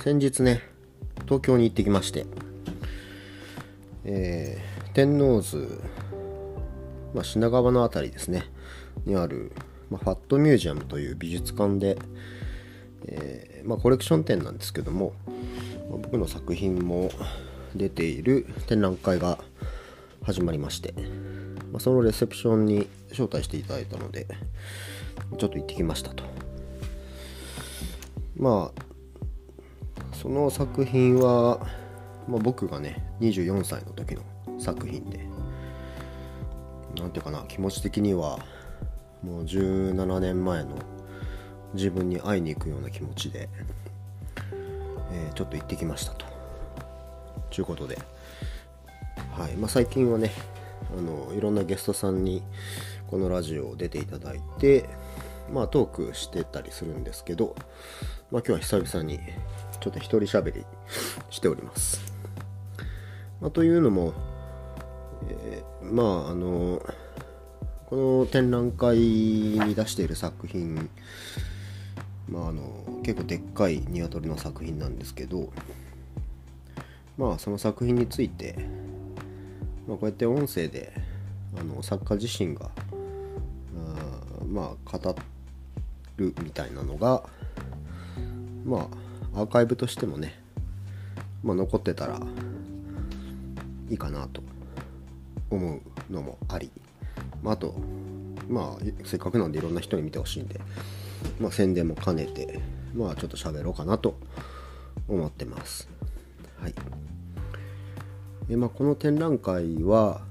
先日ね東京に行ってきまして、えー、天王洲、まあ、品川の辺りですねにある、まあ、ファットミュージアムという美術館で、えーまあ、コレクション展なんですけども、まあ、僕の作品も出ている展覧会が始まりまして、ま、そのレセプションに招待していただいたのでちょっと行ってきましたと。まあその作品は、まあ、僕がね24歳の時の作品で何ていうかな気持ち的にはもう17年前の自分に会いに行くような気持ちで、えー、ちょっと行ってきましたと。ちゅうことで、はい。まあ、最近はねあのいろんなゲストさんにこのラジオを出ていただいてまあトークしてたりするんですけど、まあ、今日は久々にょっと一人喋りしております。まあ、というのも、えー、まああのこの展覧会に出している作品、まあ、あの結構でっかいニワトリの作品なんですけどまあその作品について、まあ、こうやって音声であの作家自身があまあ語るみたいなのがまあアーカイブとしてもね、まあ、残ってたらいいかなと思うのもあり、まあ、あとまあせっかくなんでいろんな人に見てほしいんで、まあ、宣伝も兼ねてまあちょっと喋ろうかなと思ってます。はい。で、まあ、この展覧会は、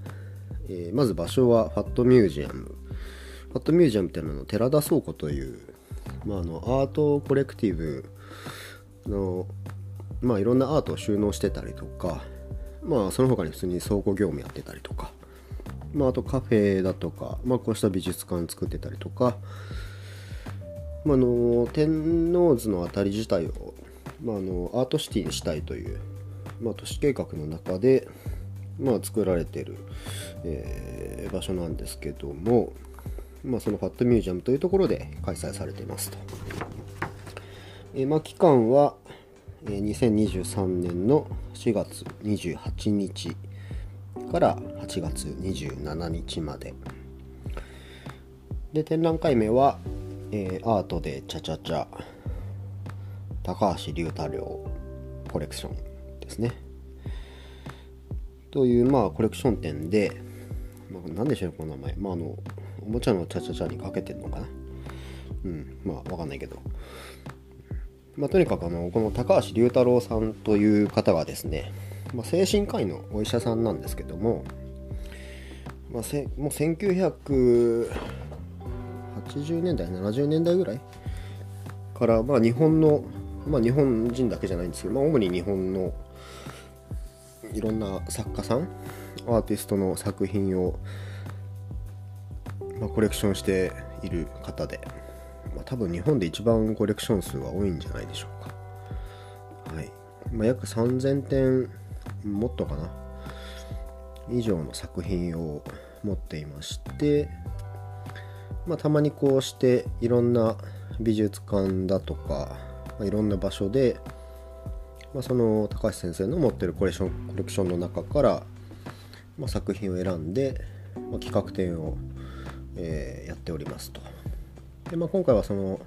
えー、まず場所は WHAT MUSEUM。WHAT MUSEUM っていうのは寺田倉庫という、まあ、あのアートコレクティブのまあいろんなアートを収納してたりとかまあその他に普通に倉庫業務やってたりとかまああとカフェだとかまあこうした美術館作ってたりとかまあ、の天王洲の辺り自体を、まあ、のアートシティにしたいという、まあ、都市計画の中で、まあ、作られてる、えー、場所なんですけども、まあ、そのファットミュージアムというところで開催されていますと。えー、まあ、期間は、2023年の4月28日から8月27日まで。で展覧会名は、えー、アートでチャチャチャ高橋龍太郎コレクションですね。というまあコレクション展で、まあ、何でしょうこの名前。まああのおもちゃのチャチャチャにかけてるのかな。うんまあわかんないけど。まあ、とにかくあのこの高橋龍太郎さんという方がですね、まあ、精神科医のお医者さんなんですけども、まあ、せもう1980年代70年代ぐらいから、まあ、日本の、まあ、日本人だけじゃないんですけど、まあ、主に日本のいろんな作家さんアーティストの作品を、まあ、コレクションしている方で。まあ、多分日本で一番コレクション数は多いんじゃないでしょうか。はい。まあ、約3000点、もっとかな、以上の作品を持っていまして、まあ、たまにこうしていろんな美術館だとか、まあ、いろんな場所で、まあ、その高橋先生の持ってるコレクションコレクションの中から、まあ、作品を選んで、ま、企画展を、えー、やっておりますと。で、まあ、今回はその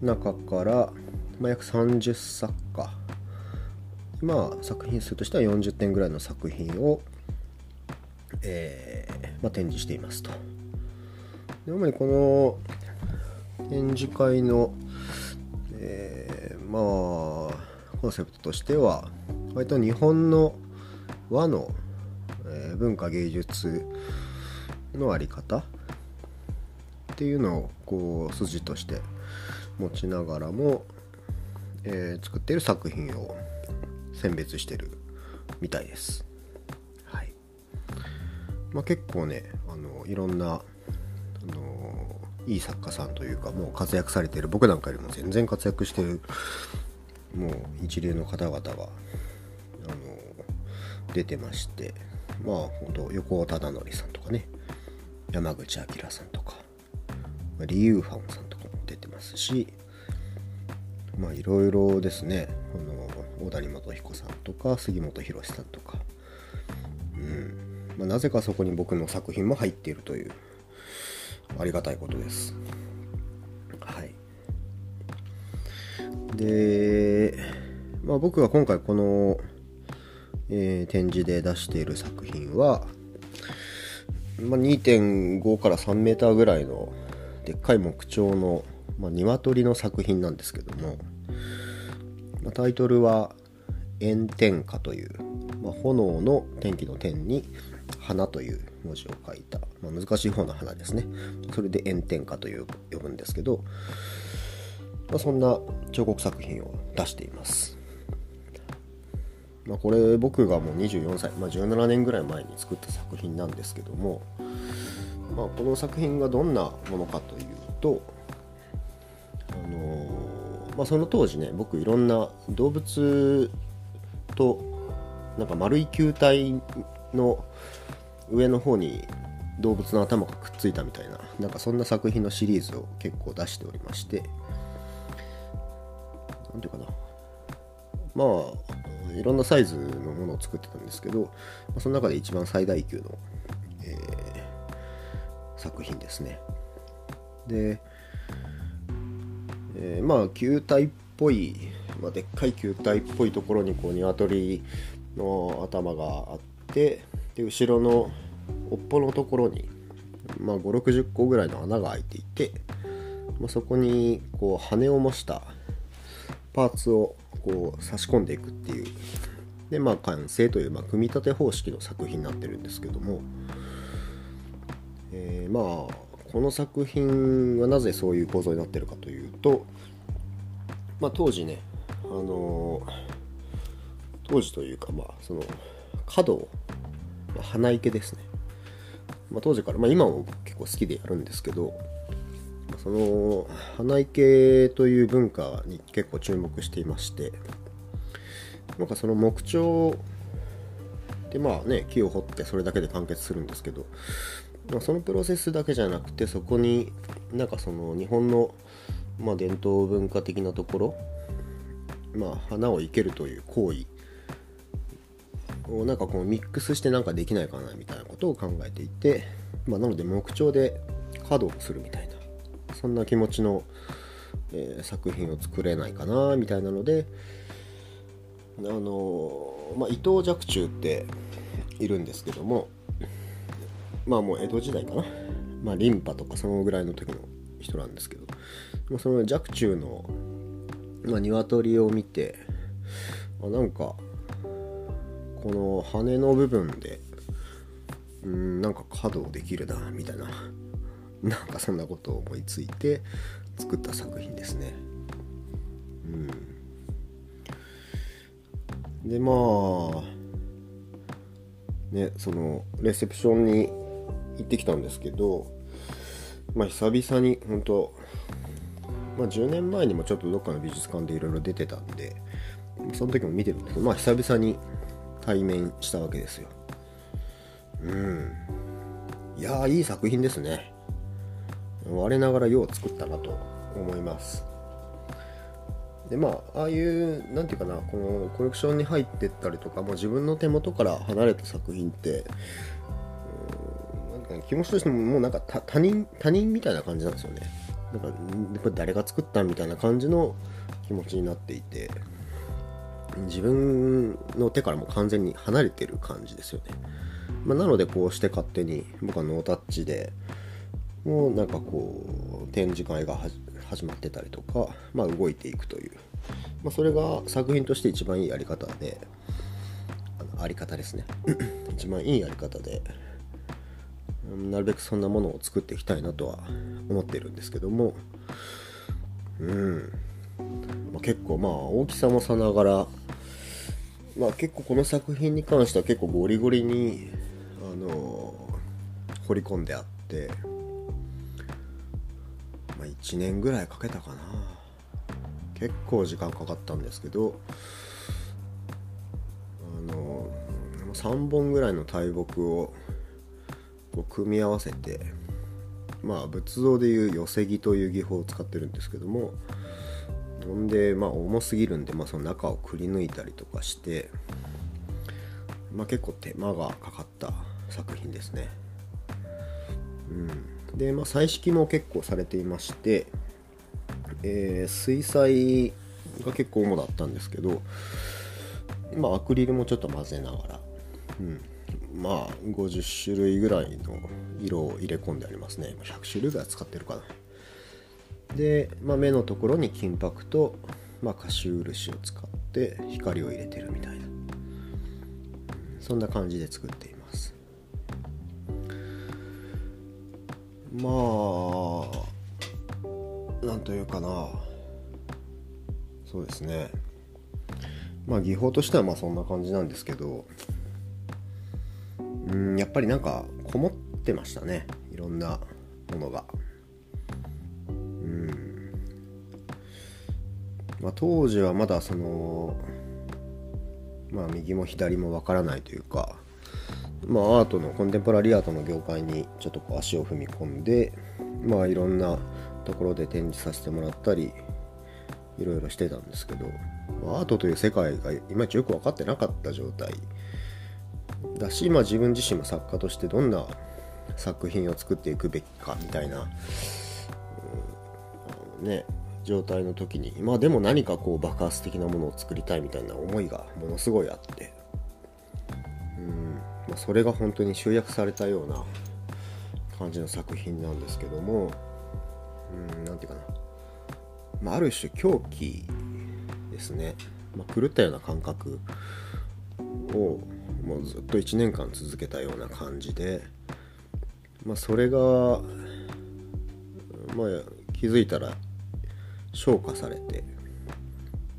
中から、まあ、約30作家。まあ作品数としては40点ぐらいの作品を、えーまあ、展示していますと。で主にこの展示会の、えー、まあコンセプトとしては割と日本の和の、えー、文化芸術のあり方っていうのをこう筋として持ちながらも、えー、作っている作品を選別してるみたいです。はいまあ、結構ねあのいろんなあのいい作家さんというかもう活躍されてる僕なんかよりも全然活躍してるもう一流の方々があの出てましてまあ本当横尾忠則さんとかね山口明さんとかまあ、リユーファンさんとかも出てますしまあいろいろですねあの小谷元彦さんとか杉本博さんとか、うん。まあ、なぜかそこに僕の作品も入っているというありがたいことです。はい。で、まあ、僕が今回この、えー、展示で出している作品は、まあ、2.5から3メーターぐらいのでっかい木彫の、まあ、鶏の作品なんですけども、まあ、タイトルは「炎天下」という、まあ、炎の天気の天に花という文字を書いた、まあ、難しい方の花ですね。それで炎天下という呼ぶんですけど、まあ、そんな彫刻作品を出しています。まあ、これ僕がもう24歳、まあ、17年ぐらい前に作った作品なんですけども、まあ、この作品がどんなものかというと、あのー、まあ、その当時ね僕いろんな動物となんか丸い球体の上の方に動物の頭がくっついたみたいななんかそんな作品のシリーズを結構出しておりまして何ていうかな。まあいろんなサイズのものを作ってたんですけどその中で一番最大級の、えー、作品ですね。で、えー、まあ球体っぽい、まあ、でっかい球体っぽいところにこう鶏の頭があってで後ろの尾っぽのところに、まあ、560個ぐらいの穴が開いていて、まあ、そこにこう羽を模したパーツをこう差し込んでいくっていうでまあ完成という、まあ、組み立て方式の作品になってるんですけども、えー、まあこの作品はなぜそういう構造になってるかというと、まあ、当時ねあのー、当時というかまあその角を、まあ、花池ですね、まあ、当時から、まあ、今も結構好きでやるんですけどその花池という文化に結構注目していましてなんかその木彫でまあね木を彫ってそれだけで完結するんですけど、ま、そのプロセスだけじゃなくてそこになんかその日本の、まあ、伝統文化的なところまあ花を生けるという行為をなんかこうミックスしてなんかできないかなみたいなことを考えていて、まあ、なので木彫で角をするみたいなそんな気持ちの、えー、作品を作れないかなみたいなのであのまあ、伊藤若冲っているんですけどもまあもう江戸時代かな、まあ、リンパとかそのぐらいの時の人なんですけど、まあ、その若冲の、まあ、鶏を見てあなんかこの羽の部分でうんなんか角できるなみたいな。なんかそんなことを思いついて作った作品ですね。うん、でまあねそのレセプションに行ってきたんですけどまあ久々に本当まあ10年前にもちょっとどっかの美術館でいろいろ出てたんでその時も見てるんですけどまあ久々に対面したわけですよ。うんいやいい作品ですね。我ながらよう作ったなと思いますでまあああいう何て言うかなこのコレクションに入ってったりとか、まあ、自分の手元から離れた作品って気持ちとしてももうなんか他人他人みたいな感じなんですよね。なんかやっぱ誰が作ったみたいな感じの気持ちになっていて自分の手からも完全に離れてる感じですよね、まあ、なのでこうして勝手に僕はノータッチでもうなんかこう展示会が始まってたりとか、まあ、動いていくという、まあ、それが作品として一番いいやり方であり方ですね。一番いいやり方でなるべくそんなものを作っていきたいなとは思ってるんですけども。うん、まあ、結構まあ大きさもさながら。まあ結構この作品に関しては結構ゴリゴリにあの掘り込んであって。まあ、1年ぐらいかけたかな。結構時間かかったんですけど。あの3本ぐらいの大木をこう組み合わせてまあ仏像でいう寄せ木という技法を使ってるんですけどもそんでまあ重すぎるんで、まあ、その中をくり抜いたりとかして、まあ、結構手間がかかった作品ですね。うん、で、まあ、彩色も結構されていまして、えー、水彩が結構主だったんですけど、まあ、アクリルもちょっと混ぜながら、うん、まあ50種類ぐらいの色を入れ込んでありますね。100種類ぐらい使ってるかな。で、まあ、目のところに金箔と、まあ、カシュー漆を使って光を入れてるみたいな。そんな感じで作っています。まあなんというかな。そうですね。まあ技法としてはまあそんな感じなんですけど。んやっぱりなんかこもってましたね。いろんなものが。うん。まあ当時はまだそのまあ右も左もわからないというかまあアートのコンテンポラリーアートの業界にちょっとこう足を踏み込んでまあいろんなところで展示させてもらったりいろいろしてたんですけどアートという世界がいまいちよく分かってなかった状態だし、まあ、自分自身も作家としてどんな作品を作っていくべきかみたいな、うん、ね状態の時にまあでも何かこう爆発的なものを作りたいみたいな思いがものすごいあって、うんまあ、それが本当に集約されたような感じの作品なんですけども何、うん、て言うかな、まあ、ある種狂気ですね、まあ、狂ったような感覚をもうずっと1年間続けたような感じで、まあ、それが、まあ、気づいたら昇華されて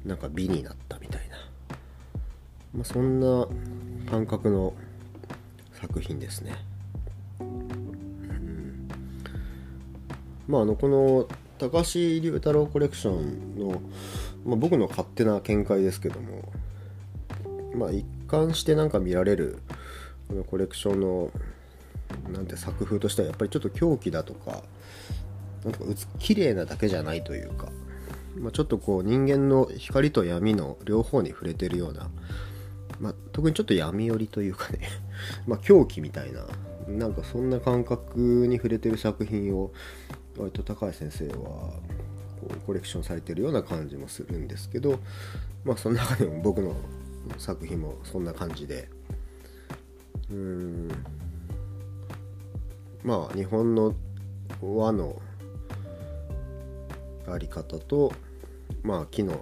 なんか美になったみたいな、まあ、そんな感覚の作品ですね。うん、まああのこの高橋龍太郎コレクションの、まあ、僕の勝手な見解ですけどもまあ一貫してなんか見られるこのコレクションのなんて作風としてはやっぱりちょっと狂気だとかなんとか綺麗なだけじゃないというか、まあ、ちょっとこう人間の光と闇の両方に触れてるような、まあ、特にちょっと闇寄りというかね ま狂気みたいななんかそんな感覚に触れてる作品を割と高橋先生はこうコレクションされてるような感じもするんですけどまあその中でも僕の作品もそんな感じで。うん。まあ日本の和のあり方とまあ木の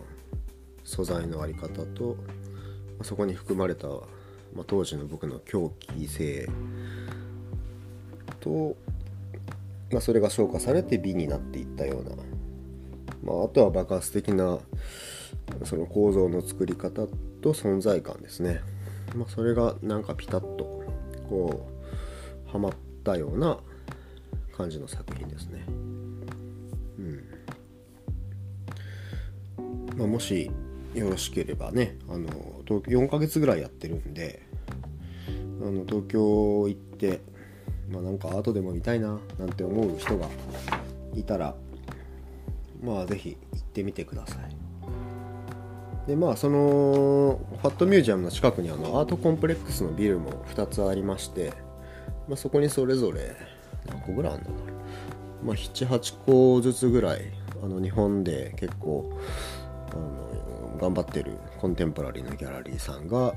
素材のあり方とまそこに含まれた、まあ、当時の僕の狂気性と、まあ、それが昇華されて美になっていったような、まあ、あとは爆発的なその構造の作り方と存在感ですね、まあ、それがなんかピタッとこうはまったような感じの作品ですね。うん。まあ、もしよろしければねあの4ヶ月ぐらいやってるんであの東京行ってまあなんかアートでも見たいななんて思う人がいたらまあ是非行ってみてください。でまあそのファットミュージアムの近くにあのアートコンプレックスのビルも2つありまして、まあ、そこにそれぞれ何個ぐらいあるんだろう、まあ、78個ずつぐらいあの日本で結構あの頑張ってるコンテンポラリーのギャラリーさんが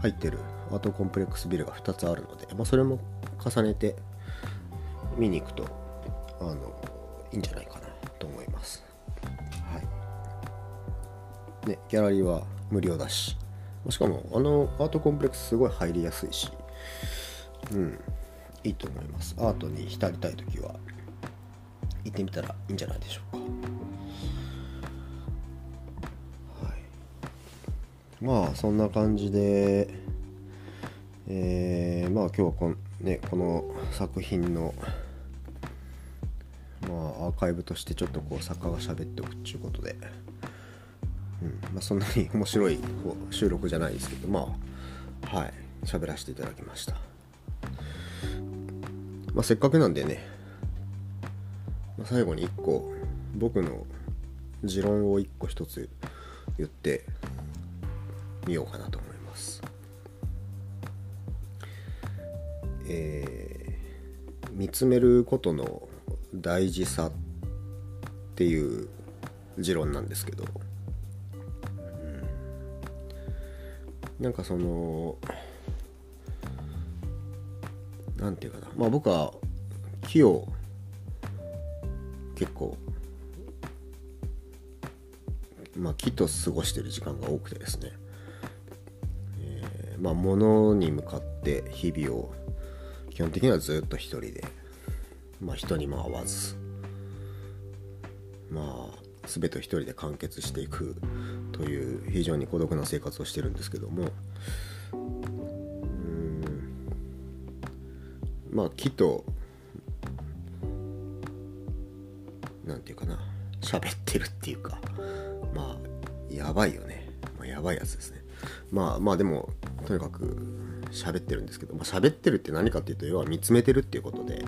入ってるアートコンプレックスビルが2つあるので、まあ、それも重ねて見に行くとあのいいんじゃないかなと思います。ね、ギャラリーは無料だし。しかもあのアートコンプレックスすごい入りやすいし。うん。いいと思います。アートに浸りたい時は行ってみたらいいんじゃないでしょうか。はい。まあそんな感じでえー、まあ今日はこん,、ね、この作品のまあアーカイブとしてちょっとこう作家が喋っておくっていうことで。うんまあ、そんなに面白い収録じゃないですけどまあはい喋らせていただきました、まあ、せっかくなんでね、まあ、最後に1個僕の持論を一個一つ言ってみようかなと思います。えー、見つめることの大事さっていう持論なんですけど、なんかその何て言うかな。まあ僕は木を結構まあ木と過ごしてる時間が多くてですね、えー、まあ物に向かって日々を基本的にはずっと一人でまあ人にも会わずまあ全てを一人で完結していくという非常に孤独な生活をしてるんですけども。まあ木と何て言うかな。喋ってるっていうか。まあやばいよね、まあ、やばいやつですね。まあまあでもとにかく喋ってるんですけど、まあ、喋ってるって何かっていうと要は見つめてるっていうことで。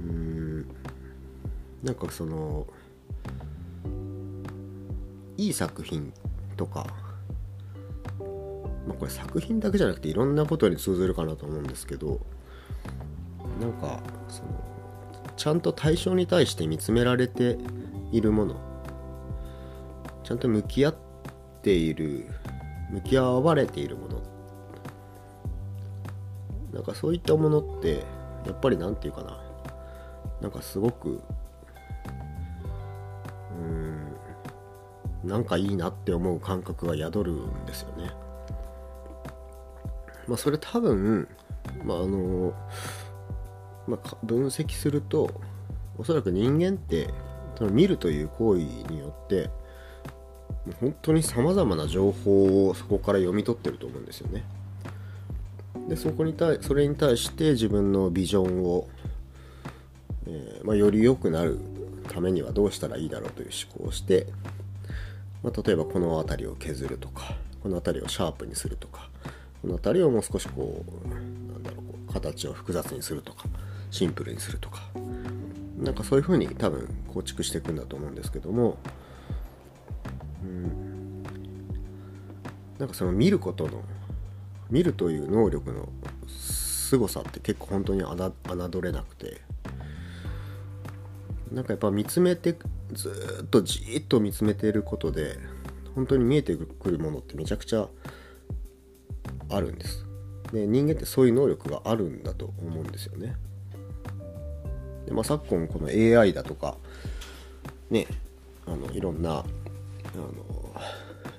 うん。なんかそのいい作品とかまあこれ作品だけじゃなくていろんなことに通ずるかなと思うんですけどなんかそのちゃんと対象に対して見つめられているものちゃんと向き合っている向き合われているものなんかそういったものってやっぱり何て言うかななんかすごくなんかいいなって思う感覚が宿るんですよね。まあそれ多分まああのまあ、分析するとおそらく人間って見るという行為によって本当にさまざまな情報をそこから読み取ってると思うんですよね。でそこに対それに対して自分のビジョンを、えー、まあ、より良くなるためにはどうしたらいいだろうという思考をして、まあ、例えばこの辺りを削るとかこの辺りをシャープにするとかこの辺りをもう少しこうなんだろうこう形を複雑にするとかシンプルにするとかなんかそういう風に多分構築していくんだと思うんですけどもうんなんかその見ることの見るという能力の凄さって結構本当に侮れなくてなんかやっぱ見つめてずっとじーっと見つめていることで本当に見えてくるものってめちゃくちゃあるんです。で人間ってそういう能力があるんだと思うんですよね。で、まあ、昨今この AI だとかねあのいろんなあの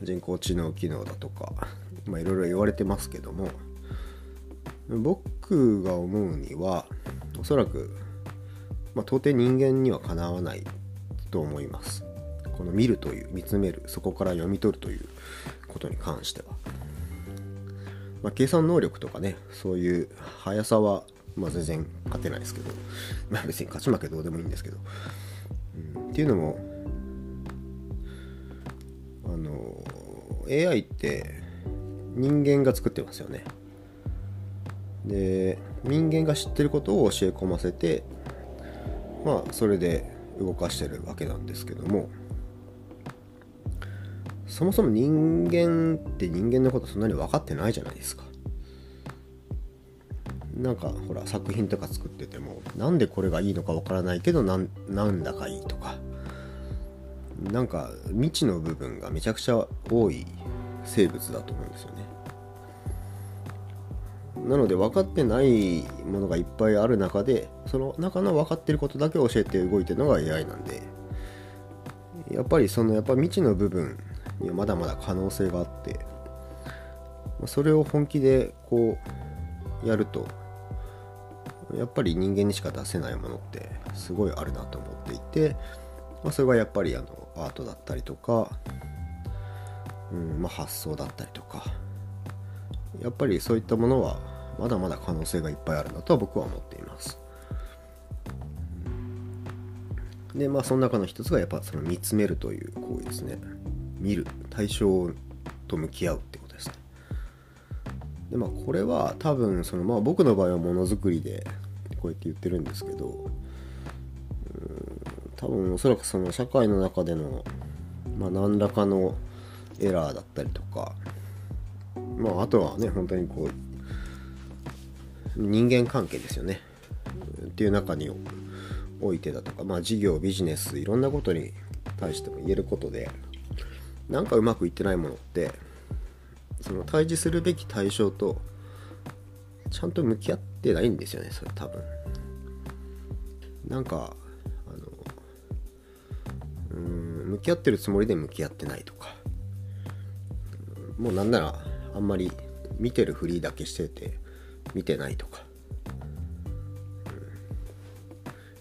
人工知能機能だとかまあいろいろ言われてますけども僕が思うにはおそらく、まあ、到底人間にはかなわないと思います。この見るという見つめるそこから読み取るということに関しては、まあ、計算能力とかねそういう速さはまあ、全然勝てないですけど、まあ、別に勝ち負けどうでもいいんですけど、うん、っていうのもあの AI って人間が作ってますよね。で人間が知ってることを教え込ませてまあそれで動かしてるわけなんですけどもそもそも人間って人間のことそんなに分かってないじゃないですか。なんかほら作品とか作っててもなんでこれがいいのかわからないけどなんなんだかいいとか。なんか未知の部分がめちゃくちゃ多い生物だと思うんですよね。なので分かってないものがいっぱいある中でその中の分かってることだけ教えて動いてるのが AI なんでやっぱりそのやっぱ未知の部分にはまだまだ可能性があってそれを本気でこうやるとやっぱり人間にしか出せないものってすごいあるなと思っていて、まあ、それがやっぱりあのアートだったりとか、うんまあ、発想だったりとかやっぱりそういったものはまだまだ可能性がいっぱいあるなとは僕は思っています。でまあその中の一つがやっぱその見つめるという行為ですね。見る。対象と向き合うってことでまあこれは多分そのまあ僕の場合はものづくりでこうやって言ってるんですけど多分おそらくその社会の中での、まあ、何らかのエラーだったりとかまああとはね本当にこう人間関係ですよね。っていう中においてだとかまあ事業ビジネスいろんなことに対しても言えることでなんかうまくいってないものってその対峙するべき対象とちゃんと向き合ってないんですよねそれ多分。なんかあのうん向き合ってるつもりで向き合ってないとか。もうなんならあんまり見てるふりだけしてて見てないとか、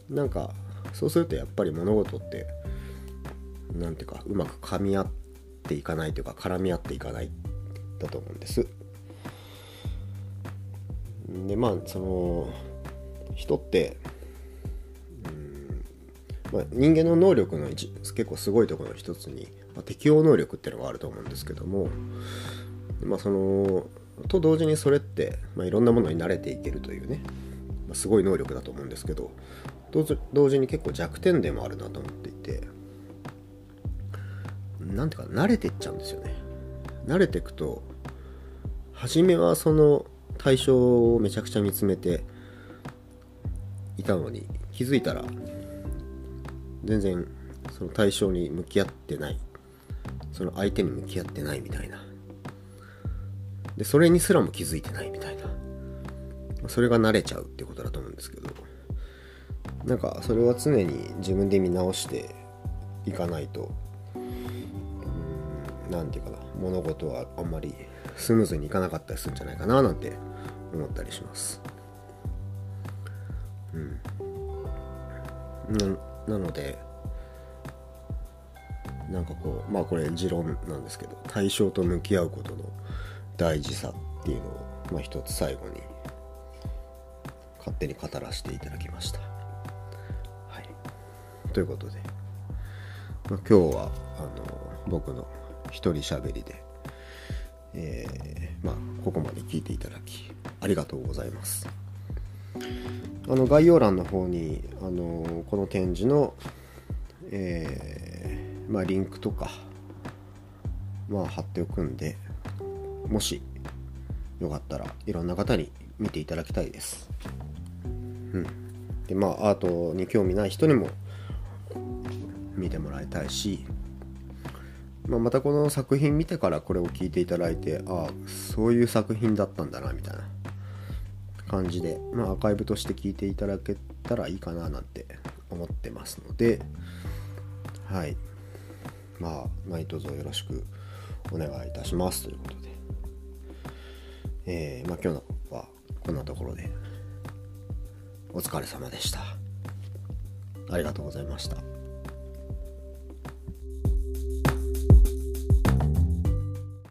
うん、なんかそうするとやっぱり物事って何ていうかうまく噛み合っていかないというか絡み合っていかないだと思うんです。でまあその人ってまあ、人間の能力の一結構すごいところの一つに、まあ、適応能力っていうのがあると思うんですけども、まあ、そのと同時にそれって、まあ、いろんなものに慣れていけるというね、まあ、すごい能力だと思うんですけど同時に結構弱点でもあるなと思っていてなんていうか慣れてっちゃうんですよね。慣れていくと初めはその対象をめちゃくちゃ見つめていたのに気づいたら全然その対象に向き合ってないその相手に向き合ってないみたいな。でそれにすらも気づいてないみたいな。それが慣れちゃうってことだと思うんですけど。なんかそれは常に自分で見直していかないと何て言うかな物事はあんまりスムーズにいかなかったりするんじゃないかななんて思ったりします。うん。なのでなんかこうまあこれ持論なんですけど対象と向き合うことの大事さっていうのを、まあ、一つ最後に勝手に語らせていただきました。はい、ということで、まあ、今日はあの僕の一人喋りで、えー、まあ、ここまで聞いていただきありがとうございます。あの概要欄の方にあのこの展示の、えー、まあ、リンクとか、まあ、貼っておくんでもしよかったらいろんな方に見ていただきたいです。うん、でまあアートに興味ない人にも見てもらいたいし、まあ、またこの作品見てからこれを聞いていただいてああそういう作品だったんだなみたいな。感じで、まあ、アーカイブとして聞いていただけたらいいかななんて思ってますのではい。まあ何卒よろしくお願いいたします。ということで。えー、まあ今日のはこんなところでお疲れ様でした。ありがとうございました。